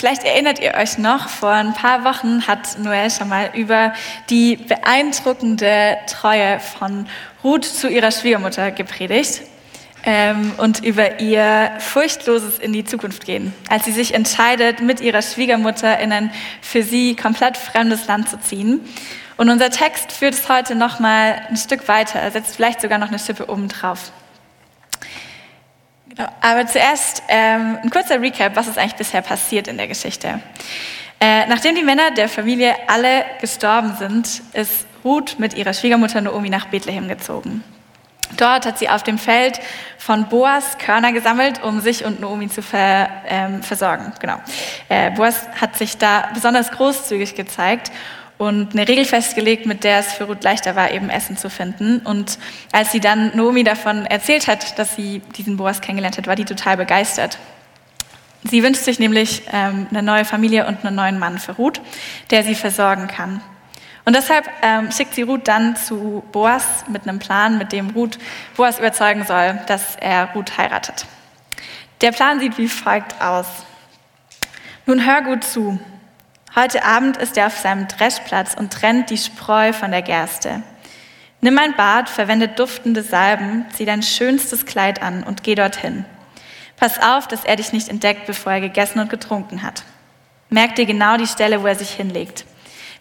vielleicht erinnert ihr euch noch, vor ein paar Wochen hat Noel schon mal über die beeindruckende Treue von Ruth zu ihrer Schwiegermutter gepredigt ähm, und über ihr furchtloses in die Zukunft gehen, als sie sich entscheidet, mit ihrer Schwiegermutter in ein für sie komplett fremdes Land zu ziehen. Und unser Text führt es heute noch mal ein Stück weiter, setzt vielleicht sogar noch eine Schippe oben drauf. Genau. Aber zuerst ähm, ein kurzer Recap, was ist eigentlich bisher passiert in der Geschichte. Äh, nachdem die Männer der Familie alle gestorben sind, ist Ruth mit ihrer Schwiegermutter Naomi nach Bethlehem gezogen. Dort hat sie auf dem Feld von Boas Körner gesammelt, um sich und Naomi zu ver, ähm, versorgen. Genau. Äh, Boas hat sich da besonders großzügig gezeigt und eine Regel festgelegt, mit der es für Ruth leichter war, eben Essen zu finden. Und als sie dann Naomi davon erzählt hat, dass sie diesen Boas kennengelernt hat, war die total begeistert. Sie wünscht sich nämlich ähm, eine neue Familie und einen neuen Mann für Ruth, der sie versorgen kann. Und deshalb ähm, schickt sie Ruth dann zu Boas mit einem Plan, mit dem Ruth Boas überzeugen soll, dass er Ruth heiratet. Der Plan sieht wie folgt aus. Nun hör gut zu. Heute Abend ist er auf seinem Dreschplatz und trennt die Spreu von der Gerste. Nimm ein Bad, verwende duftende Salben, zieh dein schönstes Kleid an und geh dorthin. Pass auf, dass er dich nicht entdeckt, bevor er gegessen und getrunken hat. Merk dir genau die Stelle, wo er sich hinlegt.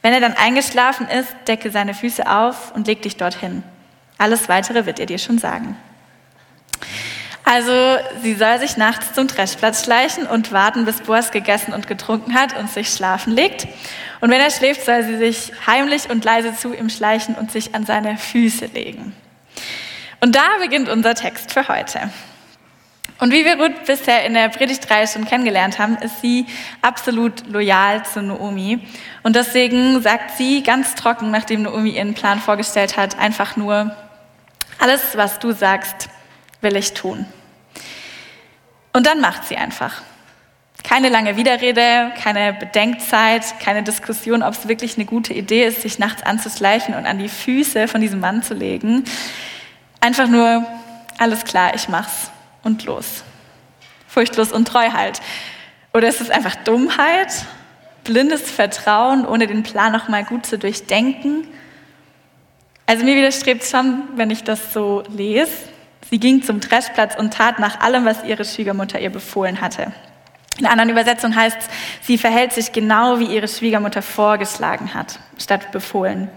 Wenn er dann eingeschlafen ist, decke seine Füße auf und leg dich dorthin. Alles weitere wird er dir schon sagen. Also sie soll sich nachts zum Dreschplatz schleichen und warten, bis Boas gegessen und getrunken hat und sich schlafen legt. Und wenn er schläft, soll sie sich heimlich und leise zu ihm schleichen und sich an seine Füße legen. Und da beginnt unser Text für heute. Und wie wir Ruth bisher in der Predigtreihe schon kennengelernt haben, ist sie absolut loyal zu Naomi. Und deswegen sagt sie ganz trocken, nachdem Naomi ihren Plan vorgestellt hat, einfach nur, alles, was du sagst, will ich tun. Und dann macht sie einfach. Keine lange Widerrede, keine Bedenkzeit, keine Diskussion, ob es wirklich eine gute Idee ist, sich nachts anzuschleichen und an die Füße von diesem Mann zu legen. Einfach nur, alles klar, ich mach's und los. Furchtlos und treu halt. Oder ist es einfach Dummheit? Blindes Vertrauen, ohne den Plan nochmal gut zu durchdenken? Also mir widerstrebt schon, wenn ich das so lese. Sie ging zum Dreschplatz und tat nach allem, was ihre Schwiegermutter ihr befohlen hatte. In einer anderen Übersetzung heißt es, sie verhält sich genau, wie ihre Schwiegermutter vorgeschlagen hat, statt befohlen.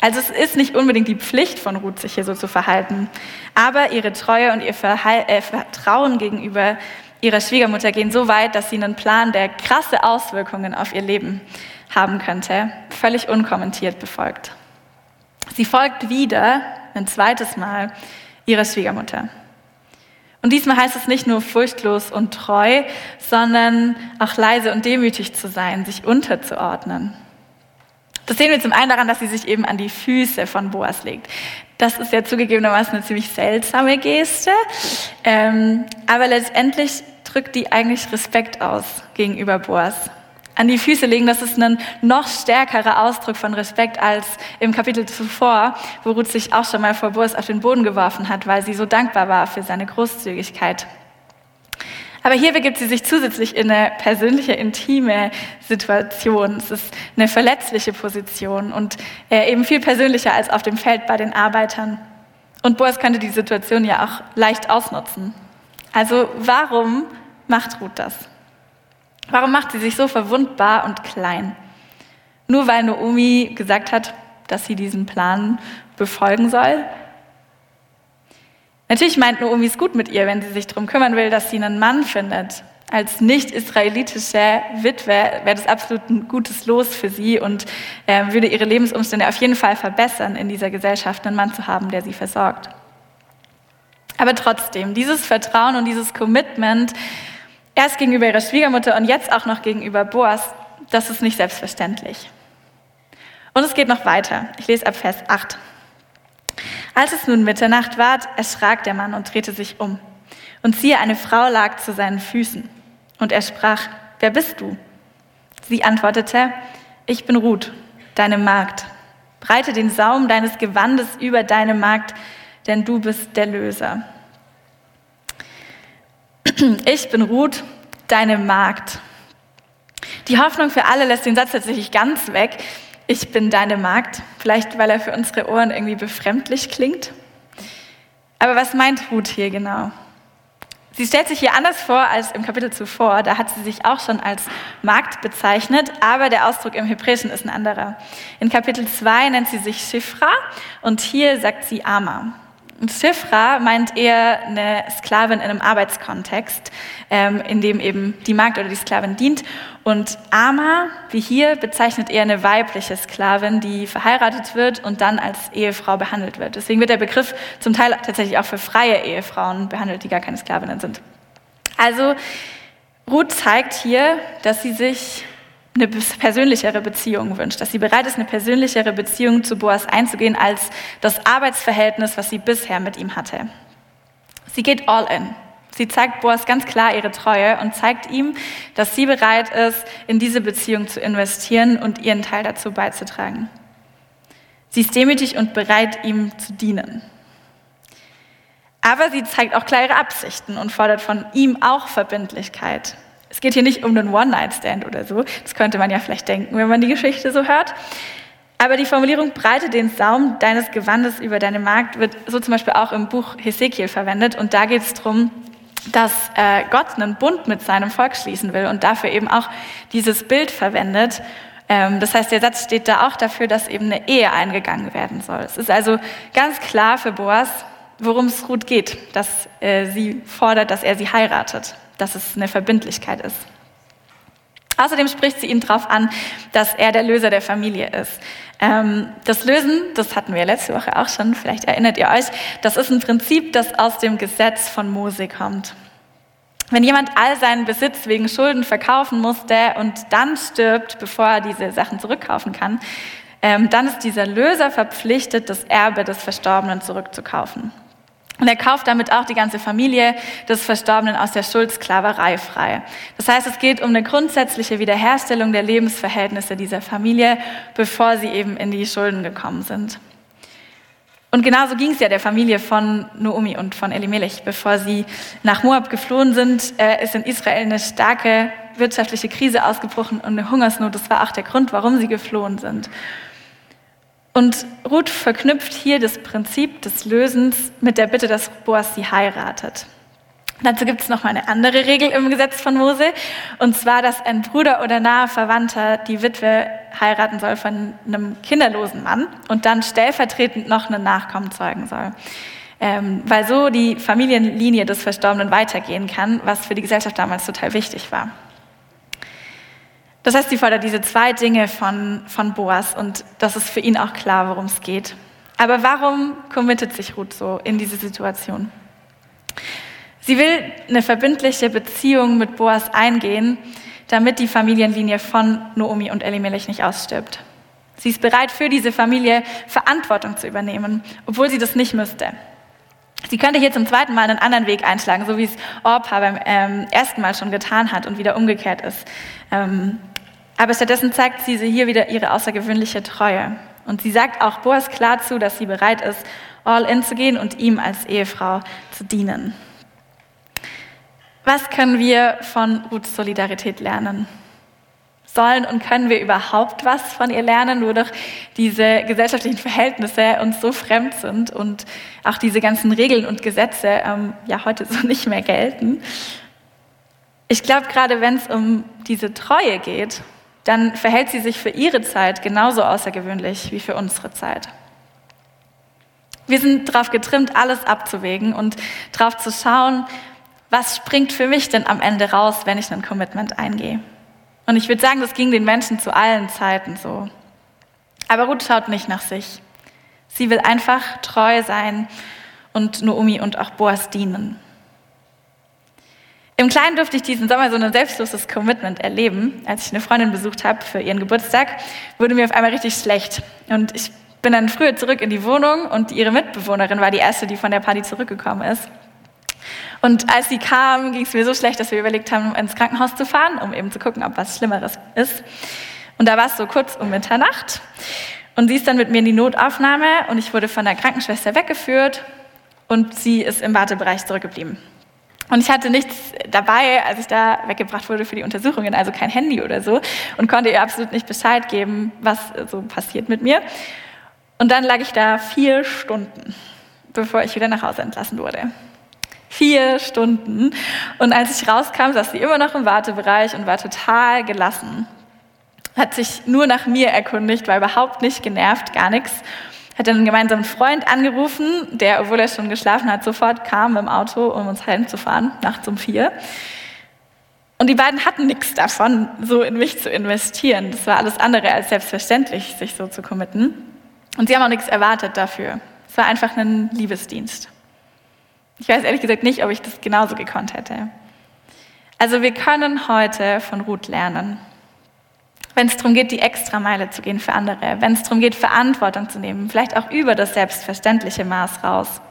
Also es ist nicht unbedingt die Pflicht von Ruth, sich hier so zu verhalten, aber ihre Treue und ihr Verhal äh, Vertrauen gegenüber ihrer Schwiegermutter gehen so weit, dass sie einen Plan, der krasse Auswirkungen auf ihr Leben haben könnte, völlig unkommentiert befolgt. Sie folgt wieder, ein zweites Mal, ihrer Schwiegermutter. Und diesmal heißt es nicht nur furchtlos und treu, sondern auch leise und demütig zu sein, sich unterzuordnen. Das sehen wir zum einen daran, dass sie sich eben an die Füße von Boas legt. Das ist ja zugegebenermaßen eine ziemlich seltsame Geste, ähm, aber letztendlich drückt die eigentlich Respekt aus gegenüber Boas. An die Füße legen, das ist ein noch stärkerer Ausdruck von Respekt als im Kapitel zuvor, wo Ruth sich auch schon mal vor Boas auf den Boden geworfen hat, weil sie so dankbar war für seine Großzügigkeit. Aber hier begibt sie sich zusätzlich in eine persönliche, intime Situation. Es ist eine verletzliche Position und äh, eben viel persönlicher als auf dem Feld bei den Arbeitern. Und Boas könnte die Situation ja auch leicht ausnutzen. Also warum macht Ruth das? Warum macht sie sich so verwundbar und klein? Nur weil Naomi gesagt hat, dass sie diesen Plan befolgen soll? Natürlich meint Naomi es gut mit ihr, wenn sie sich darum kümmern will, dass sie einen Mann findet. Als nicht-israelitische Witwe wäre das absolut ein gutes Los für sie und äh, würde ihre Lebensumstände auf jeden Fall verbessern, in dieser Gesellschaft einen Mann zu haben, der sie versorgt. Aber trotzdem, dieses Vertrauen und dieses Commitment, erst gegenüber ihrer Schwiegermutter und jetzt auch noch gegenüber Boas, das ist nicht selbstverständlich. Und es geht noch weiter. Ich lese ab Vers 8. Als es nun Mitternacht ward, erschrak der Mann und drehte sich um. Und siehe, eine Frau lag zu seinen Füßen. Und er sprach, wer bist du? Sie antwortete, ich bin Ruth, deine Magd. Breite den Saum deines Gewandes über deine Magd, denn du bist der Löser. Ich bin Ruth, deine Magd. Die Hoffnung für alle lässt den Satz tatsächlich ganz weg. Ich bin deine Magd. Vielleicht, weil er für unsere Ohren irgendwie befremdlich klingt. Aber was meint Ruth hier genau? Sie stellt sich hier anders vor als im Kapitel zuvor. Da hat sie sich auch schon als Magd bezeichnet, aber der Ausdruck im Hebräischen ist ein anderer. In Kapitel 2 nennt sie sich Shifra und hier sagt sie Ama. Und Shifra meint eher eine Sklavin in einem Arbeitskontext, ähm, in dem eben die Magd oder die Sklavin dient. Und Ama, wie hier, bezeichnet eher eine weibliche Sklavin, die verheiratet wird und dann als Ehefrau behandelt wird. Deswegen wird der Begriff zum Teil tatsächlich auch für freie Ehefrauen behandelt, die gar keine Sklavinnen sind. Also Ruth zeigt hier, dass sie sich eine persönlichere Beziehung wünscht, dass sie bereit ist, eine persönlichere Beziehung zu Boas einzugehen als das Arbeitsverhältnis, was sie bisher mit ihm hatte. Sie geht all in. Sie zeigt Boas ganz klar ihre Treue und zeigt ihm, dass sie bereit ist, in diese Beziehung zu investieren und ihren Teil dazu beizutragen. Sie ist demütig und bereit, ihm zu dienen. Aber sie zeigt auch klare Absichten und fordert von ihm auch Verbindlichkeit. Es geht hier nicht um einen One-Night-Stand oder so. Das könnte man ja vielleicht denken, wenn man die Geschichte so hört. Aber die Formulierung breite den Saum deines Gewandes über deine Magd wird so zum Beispiel auch im Buch Hesekiel verwendet. Und da geht es darum, dass äh, Gott einen Bund mit seinem Volk schließen will und dafür eben auch dieses Bild verwendet. Ähm, das heißt, der Satz steht da auch dafür, dass eben eine Ehe eingegangen werden soll. Es ist also ganz klar für Boas, worum es Ruth geht, dass äh, sie fordert, dass er sie heiratet dass es eine Verbindlichkeit ist. Außerdem spricht sie ihn darauf an, dass er der Löser der Familie ist. Ähm, das Lösen, das hatten wir letzte Woche auch schon, vielleicht erinnert ihr euch, das ist ein Prinzip, das aus dem Gesetz von Mose kommt. Wenn jemand all seinen Besitz wegen Schulden verkaufen musste und dann stirbt, bevor er diese Sachen zurückkaufen kann, ähm, dann ist dieser Löser verpflichtet, das Erbe des Verstorbenen zurückzukaufen. Und er kauft damit auch die ganze Familie des Verstorbenen aus der Schuldsklaverei frei. Das heißt, es geht um eine grundsätzliche Wiederherstellung der Lebensverhältnisse dieser Familie, bevor sie eben in die Schulden gekommen sind. Und genauso ging es ja der Familie von Noomi und von Elimelech. Bevor sie nach Moab geflohen sind, äh, ist in Israel eine starke wirtschaftliche Krise ausgebrochen und eine Hungersnot. Das war auch der Grund, warum sie geflohen sind. Und Ruth verknüpft hier das Prinzip des Lösens mit der Bitte, dass Boas sie heiratet. Dazu gibt es noch mal eine andere Regel im Gesetz von Mose, und zwar, dass ein Bruder oder naher Verwandter die Witwe heiraten soll von einem kinderlosen Mann und dann stellvertretend noch einen Nachkommen zeugen soll. Ähm, weil so die Familienlinie des Verstorbenen weitergehen kann, was für die Gesellschaft damals total wichtig war. Das heißt, sie fordert diese zwei Dinge von, von Boas und das ist für ihn auch klar, worum es geht. Aber warum committet sich Ruth so in diese Situation? Sie will eine verbindliche Beziehung mit Boas eingehen, damit die Familienlinie von Noomi und Elimelech nicht ausstirbt. Sie ist bereit, für diese Familie Verantwortung zu übernehmen, obwohl sie das nicht müsste. Sie könnte hier zum zweiten Mal einen anderen Weg einschlagen, so wie es Orpa beim ähm, ersten Mal schon getan hat und wieder umgekehrt ist. Ähm, aber stattdessen zeigt sie hier wieder ihre außergewöhnliche Treue. Und sie sagt auch Boas klar zu, dass sie bereit ist, all in zu gehen und ihm als Ehefrau zu dienen. Was können wir von Ruths Solidarität lernen? Sollen und können wir überhaupt was von ihr lernen, wo doch diese gesellschaftlichen Verhältnisse uns so fremd sind und auch diese ganzen Regeln und Gesetze ähm, ja heute so nicht mehr gelten? Ich glaube, gerade wenn es um diese Treue geht, dann verhält sie sich für ihre Zeit genauso außergewöhnlich wie für unsere Zeit. Wir sind darauf getrimmt, alles abzuwägen und darauf zu schauen, was springt für mich denn am Ende raus, wenn ich ein Commitment eingehe. Und ich würde sagen, das ging den Menschen zu allen Zeiten so. Aber Ruth schaut nicht nach sich. Sie will einfach treu sein und Noomi und auch Boas dienen. Im Kleinen durfte ich diesen Sommer so ein selbstloses Commitment erleben. Als ich eine Freundin besucht habe für ihren Geburtstag, wurde mir auf einmal richtig schlecht. Und ich bin dann früher zurück in die Wohnung und ihre Mitbewohnerin war die erste, die von der Party zurückgekommen ist. Und als sie kam, ging es mir so schlecht, dass wir überlegt haben, ins Krankenhaus zu fahren, um eben zu gucken, ob was Schlimmeres ist. Und da war es so kurz um Mitternacht. Und sie ist dann mit mir in die Notaufnahme und ich wurde von der Krankenschwester weggeführt und sie ist im Wartebereich zurückgeblieben. Und ich hatte nichts dabei, als ich da weggebracht wurde für die Untersuchungen, also kein Handy oder so und konnte ihr absolut nicht Bescheid geben, was so passiert mit mir. Und dann lag ich da vier Stunden, bevor ich wieder nach Hause entlassen wurde. Vier Stunden. Und als ich rauskam, saß sie immer noch im Wartebereich und war total gelassen. Hat sich nur nach mir erkundigt, war überhaupt nicht genervt, gar nichts. Hat einen gemeinsamen Freund angerufen, der, obwohl er schon geschlafen hat, sofort kam im Auto, um uns heimzufahren, nachts um vier. Und die beiden hatten nichts davon, so in mich zu investieren. Das war alles andere als selbstverständlich, sich so zu committen. Und sie haben auch nichts erwartet dafür. Es war einfach ein Liebesdienst. Ich weiß ehrlich gesagt nicht, ob ich das genauso gekonnt hätte. Also wir können heute von Ruth lernen. Wenn es darum geht, die Extrameile zu gehen für andere, wenn es darum geht, Verantwortung zu nehmen, vielleicht auch über das selbstverständliche Maß raus.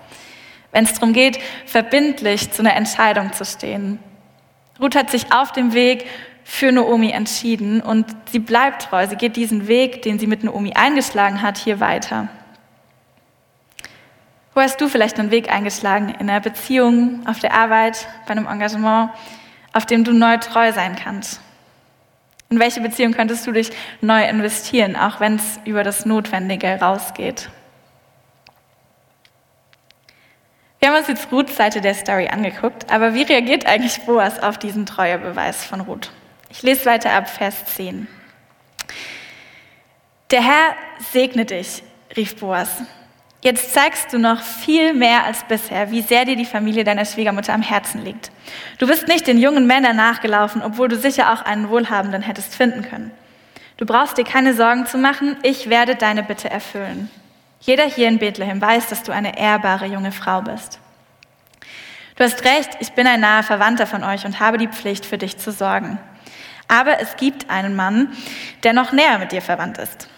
Wenn es darum geht, verbindlich zu einer Entscheidung zu stehen. Ruth hat sich auf dem Weg für Naomi entschieden und sie bleibt treu. Sie geht diesen Weg, den sie mit Naomi eingeschlagen hat, hier weiter. Wo hast du vielleicht einen Weg eingeschlagen in einer Beziehung, auf der Arbeit, bei einem Engagement, auf dem du neu treu sein kannst? In welche Beziehung könntest du dich neu investieren, auch wenn es über das Notwendige rausgeht? Wir haben uns jetzt Ruths Seite der Story angeguckt, aber wie reagiert eigentlich Boas auf diesen Treuebeweis von Ruth? Ich lese weiter ab Vers 10. Der Herr segne dich, rief Boas. Jetzt zeigst du noch viel mehr als bisher, wie sehr dir die Familie deiner Schwiegermutter am Herzen liegt. Du bist nicht den jungen Männern nachgelaufen, obwohl du sicher auch einen Wohlhabenden hättest finden können. Du brauchst dir keine Sorgen zu machen, ich werde deine Bitte erfüllen. Jeder hier in Bethlehem weiß, dass du eine ehrbare junge Frau bist. Du hast recht, ich bin ein naher Verwandter von euch und habe die Pflicht, für dich zu sorgen. Aber es gibt einen Mann, der noch näher mit dir verwandt ist.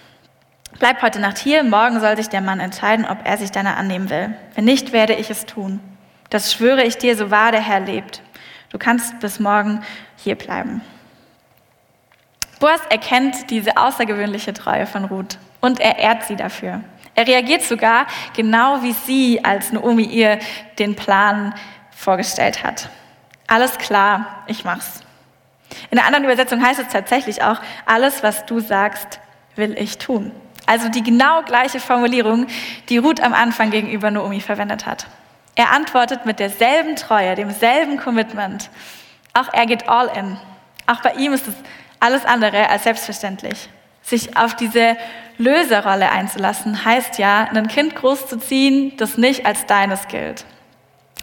Bleib heute Nacht hier, morgen soll sich der Mann entscheiden, ob er sich deiner annehmen will. Wenn nicht, werde ich es tun. Das schwöre ich dir, so wahr der Herr lebt. Du kannst bis morgen hier bleiben. Boas erkennt diese außergewöhnliche Treue von Ruth und er ehrt sie dafür. Er reagiert sogar genau wie sie, als Naomi ihr den Plan vorgestellt hat. Alles klar, ich mach's. In der anderen Übersetzung heißt es tatsächlich auch, alles, was du sagst, will ich tun. Also die genau gleiche Formulierung, die Ruth am Anfang gegenüber Naomi verwendet hat. Er antwortet mit derselben Treue, demselben Commitment. Auch er geht all in. Auch bei ihm ist es alles andere als selbstverständlich. Sich auf diese Löserrolle einzulassen, heißt ja, ein Kind großzuziehen, das nicht als deines gilt.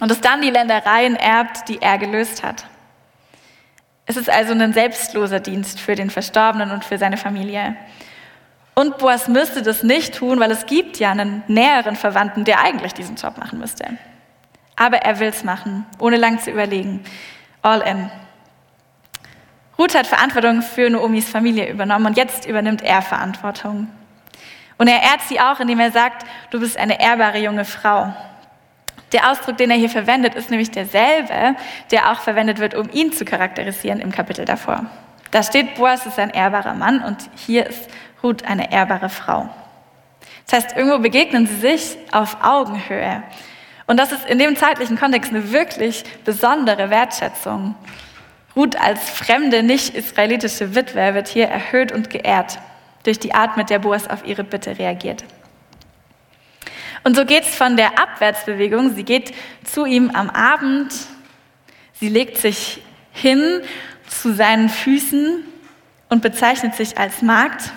Und das dann die Ländereien erbt, die er gelöst hat. Es ist also ein selbstloser Dienst für den Verstorbenen und für seine Familie. Und Boas müsste das nicht tun, weil es gibt ja einen näheren Verwandten, der eigentlich diesen Job machen müsste. Aber er will es machen, ohne lang zu überlegen. All in. Ruth hat Verantwortung für Noomis Familie übernommen und jetzt übernimmt er Verantwortung. Und er ehrt sie auch, indem er sagt, du bist eine ehrbare junge Frau. Der Ausdruck, den er hier verwendet, ist nämlich derselbe, der auch verwendet wird, um ihn zu charakterisieren im Kapitel davor. Da steht, Boas ist ein ehrbarer Mann und hier ist Ruth eine ehrbare Frau. Das heißt, irgendwo begegnen sie sich auf Augenhöhe. Und das ist in dem zeitlichen Kontext eine wirklich besondere Wertschätzung. Ruth als fremde, nicht israelitische Witwe wird hier erhöht und geehrt durch die Art, mit der Boas auf ihre Bitte reagiert. Und so geht es von der Abwärtsbewegung. Sie geht zu ihm am Abend, sie legt sich hin zu seinen Füßen und bezeichnet sich als Magd.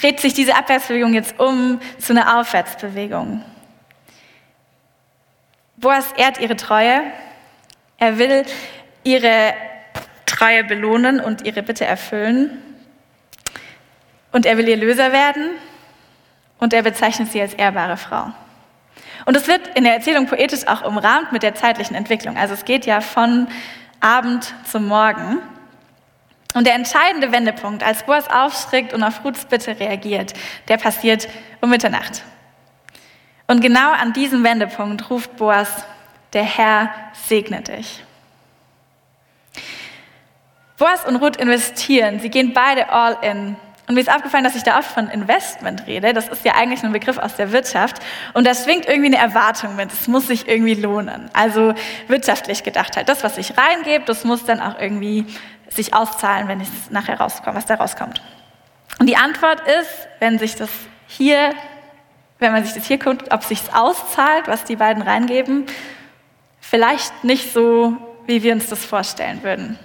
Dreht sich diese Abwärtsbewegung jetzt um zu einer Aufwärtsbewegung. Boas ehrt ihre Treue. Er will ihre Treue belohnen und ihre Bitte erfüllen. Und er will ihr Löser werden. Und er bezeichnet sie als ehrbare Frau. Und es wird in der Erzählung poetisch auch umrahmt mit der zeitlichen Entwicklung. Also es geht ja von Abend zum Morgen. Und der entscheidende Wendepunkt, als Boas aufschrickt und auf Ruths Bitte reagiert, der passiert um Mitternacht. Und genau an diesem Wendepunkt ruft Boas, der Herr segne dich. Boas und Ruth investieren, sie gehen beide all in Und mir ist aufgefallen, dass ich da oft von Investment rede. Das ist ja eigentlich ein Begriff aus der Wirtschaft. Und da schwingt irgendwie eine Erwartung mit. Es muss sich irgendwie lohnen. Also wirtschaftlich gedacht halt. Das, was ich reingebe, das muss dann auch irgendwie sich auszahlen, wenn es nachher rauskommt, was da rauskommt. Und die Antwort ist, wenn sich das hier, wenn man sich das hier guckt, ob sich auszahlt, was die beiden reingeben, vielleicht nicht so, wie wir uns das vorstellen würden.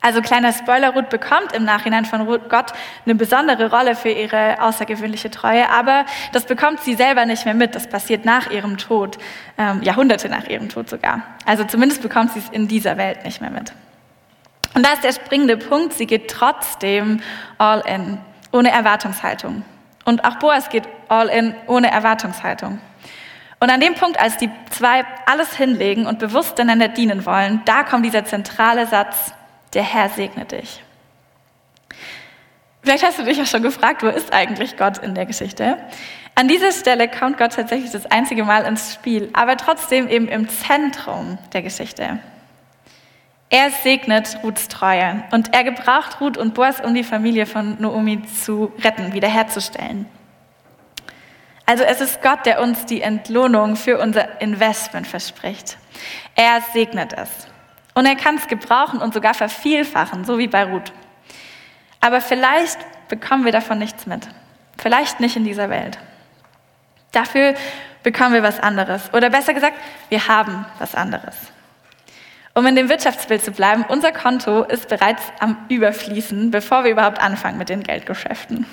Also kleiner Spoiler, Ruth bekommt im Nachhinein von Gott eine besondere Rolle für ihre außergewöhnliche Treue, aber das bekommt sie selber nicht mehr mit. Das passiert nach ihrem Tod, ähm, Jahrhunderte nach ihrem Tod sogar. Also zumindest bekommt sie es in dieser Welt nicht mehr mit. Und da ist der springende Punkt, sie geht trotzdem all in, ohne Erwartungshaltung. Und auch Boas geht all in, ohne Erwartungshaltung. Und an dem Punkt, als die zwei alles hinlegen und bewusst einander dienen wollen, da kommt dieser zentrale Satz, der Herr segne dich. Vielleicht hast du dich ja schon gefragt, wo ist eigentlich Gott in der Geschichte? An dieser Stelle kommt Gott tatsächlich das einzige Mal ins Spiel, aber trotzdem eben im Zentrum der Geschichte. Er segnet Ruths Treue und er gebraucht Ruth und Boas, um die Familie von Naomi zu retten, wiederherzustellen. Also es ist Gott, der uns die Entlohnung für unser Investment verspricht. Er segnet es. Und er kann es gebrauchen und sogar vervielfachen, so wie bei Ruth. Aber vielleicht bekommen wir davon nichts mit. Vielleicht nicht in dieser Welt. Dafür bekommen wir was anderes. Oder besser gesagt, wir haben was anderes. Um in dem Wirtschaftsbild zu bleiben, unser Konto ist bereits am Überfließen, bevor wir überhaupt anfangen mit den Geldgeschäften.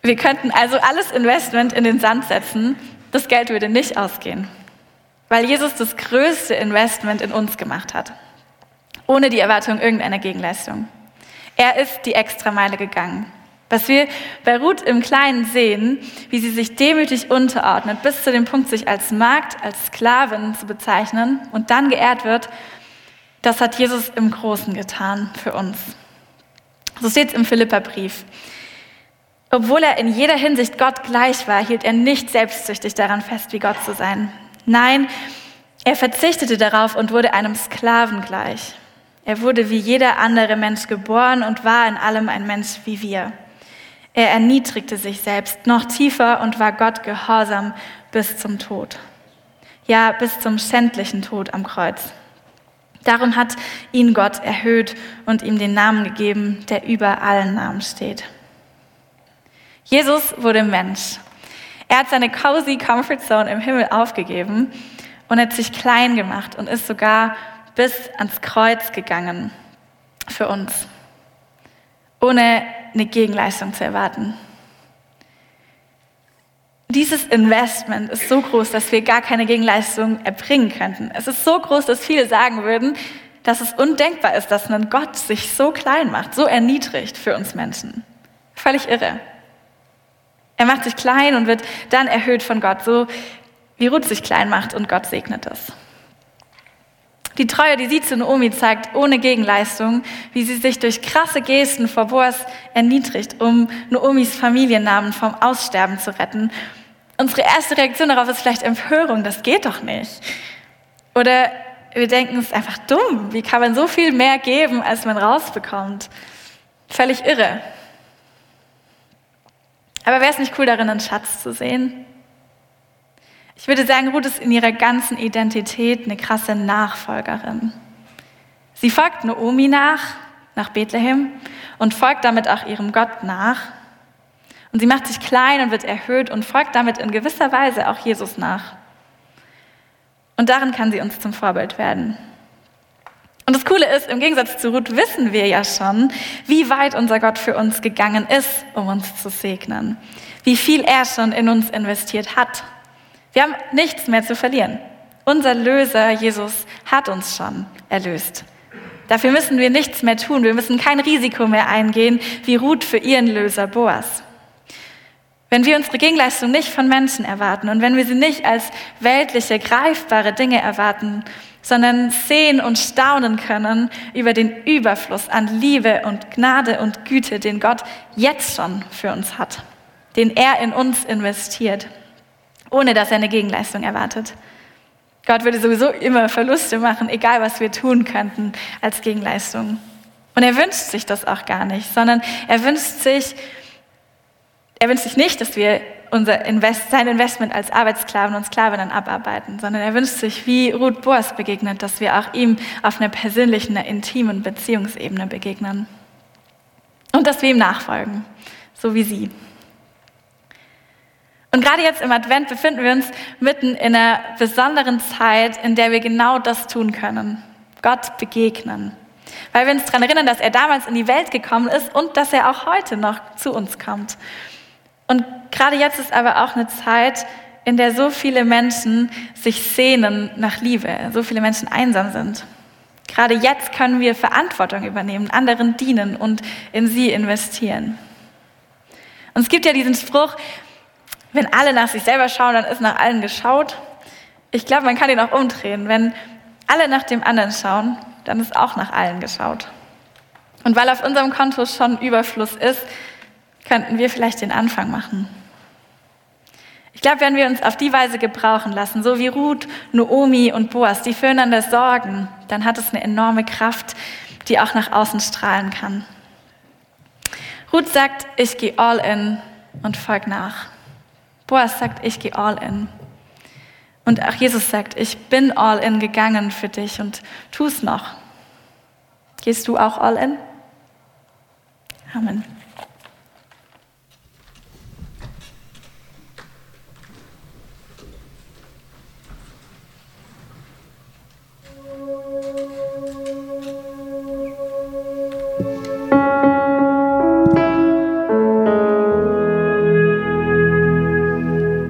Wir könnten also alles Investment in den Sand setzen, das Geld würde nicht ausgehen weil Jesus das größte Investment in uns gemacht hat, ohne die Erwartung irgendeiner Gegenleistung. Er ist die Extrameile gegangen. Was wir bei Ruth im Kleinen sehen, wie sie sich demütig unterordnet, bis zu dem Punkt, sich als Magd, als Sklavin zu bezeichnen und dann geehrt wird, das hat Jesus im Großen getan für uns. So steht es im Philipperbrief. Obwohl er in jeder Hinsicht Gott gleich war, hielt er nicht selbstsüchtig daran fest, wie Gott zu sein. Nein, er verzichtete darauf und wurde einem Sklaven gleich. Er wurde wie jeder andere Mensch geboren und war in allem ein Mensch wie wir. Er erniedrigte sich selbst noch tiefer und war Gott gehorsam bis zum Tod. Ja, bis zum schändlichen Tod am Kreuz. Darum hat ihn Gott erhöht und ihm den Namen gegeben, der über allen Namen steht. Jesus wurde Mensch er hat seine cozy Comfort Zone im Himmel aufgegeben und hat sich klein gemacht und ist sogar bis ans Kreuz gegangen für uns, ohne eine Gegenleistung zu erwarten. Dieses Investment ist so groß, dass wir gar keine Gegenleistung erbringen könnten. Es ist so groß, dass viele sagen würden, dass es undenkbar ist, dass ein Gott sich so klein macht, so erniedrigt für uns Menschen. Völlig irre. Er macht sich klein und wird dann erhöht von Gott, so wie Ruth sich klein macht und Gott segnet es. Die Treue, die sie zu Naomi zeigt, ohne Gegenleistung, wie sie sich durch krasse Gesten vor Boas erniedrigt, um Naomis Familiennamen vom Aussterben zu retten. Unsere erste Reaktion darauf ist vielleicht Empörung, das geht doch nicht. Oder wir denken, es ist einfach dumm. Wie kann man so viel mehr geben, als man rausbekommt? Völlig irre. Aber wäre es nicht cool darin, einen Schatz zu sehen? Ich würde sagen, Ruth ist in ihrer ganzen Identität eine krasse Nachfolgerin. Sie folgt Naomi nach, nach Bethlehem und folgt damit auch ihrem Gott nach. Und sie macht sich klein und wird erhöht und folgt damit in gewisser Weise auch Jesus nach. Und darin kann sie uns zum Vorbild werden. Und das Coole ist, im Gegensatz zu Ruth wissen wir ja schon, wie weit unser Gott für uns gegangen ist, um uns zu segnen. Wie viel er schon in uns investiert hat. Wir haben nichts mehr zu verlieren. Unser Löser, Jesus, hat uns schon erlöst. Dafür müssen wir nichts mehr tun. Wir müssen kein Risiko mehr eingehen, wie Ruth für ihren Löser Boas. Wenn wir unsere Gegenleistung nicht von Menschen erwarten und wenn wir sie nicht als weltliche, greifbare Dinge erwarten, sondern sehen und staunen können über den Überfluss an Liebe und Gnade und Güte, den Gott jetzt schon für uns hat, den er in uns investiert, ohne dass er eine Gegenleistung erwartet. Gott würde sowieso immer Verluste machen, egal was wir tun könnten als Gegenleistung. Und er wünscht sich das auch gar nicht, sondern er wünscht sich, er wünscht sich nicht, dass wir unser Invest, sein Investment als Arbeitssklaven und Sklavinnen abarbeiten, sondern er wünscht sich, wie Ruth Boas begegnet, dass wir auch ihm auf einer persönlichen, einer intimen Beziehungsebene begegnen. Und dass wir ihm nachfolgen, so wie sie. Und gerade jetzt im Advent befinden wir uns mitten in einer besonderen Zeit, in der wir genau das tun können. Gott begegnen. Weil wir uns daran erinnern, dass er damals in die Welt gekommen ist und dass er auch heute noch zu uns kommt. Und gerade jetzt ist aber auch eine Zeit, in der so viele Menschen sich sehnen nach Liebe, so viele Menschen einsam sind. Gerade jetzt können wir Verantwortung übernehmen, anderen dienen und in sie investieren. Und es gibt ja diesen Spruch, wenn alle nach sich selber schauen, dann ist nach allen geschaut. Ich glaube, man kann ihn auch umdrehen. Wenn alle nach dem anderen schauen, dann ist auch nach allen geschaut. Und weil auf unserem Konto schon Überfluss ist, könnten wir vielleicht den Anfang machen. Ich glaube, wenn wir uns auf die Weise gebrauchen lassen, so wie Ruth, Noomi und Boas, die füreinander sorgen, dann hat es eine enorme Kraft, die auch nach außen strahlen kann. Ruth sagt, ich gehe all in und folg nach. Boas sagt, ich gehe all in. Und auch Jesus sagt, ich bin all in gegangen für dich und tu es noch. Gehst du auch all in? Amen.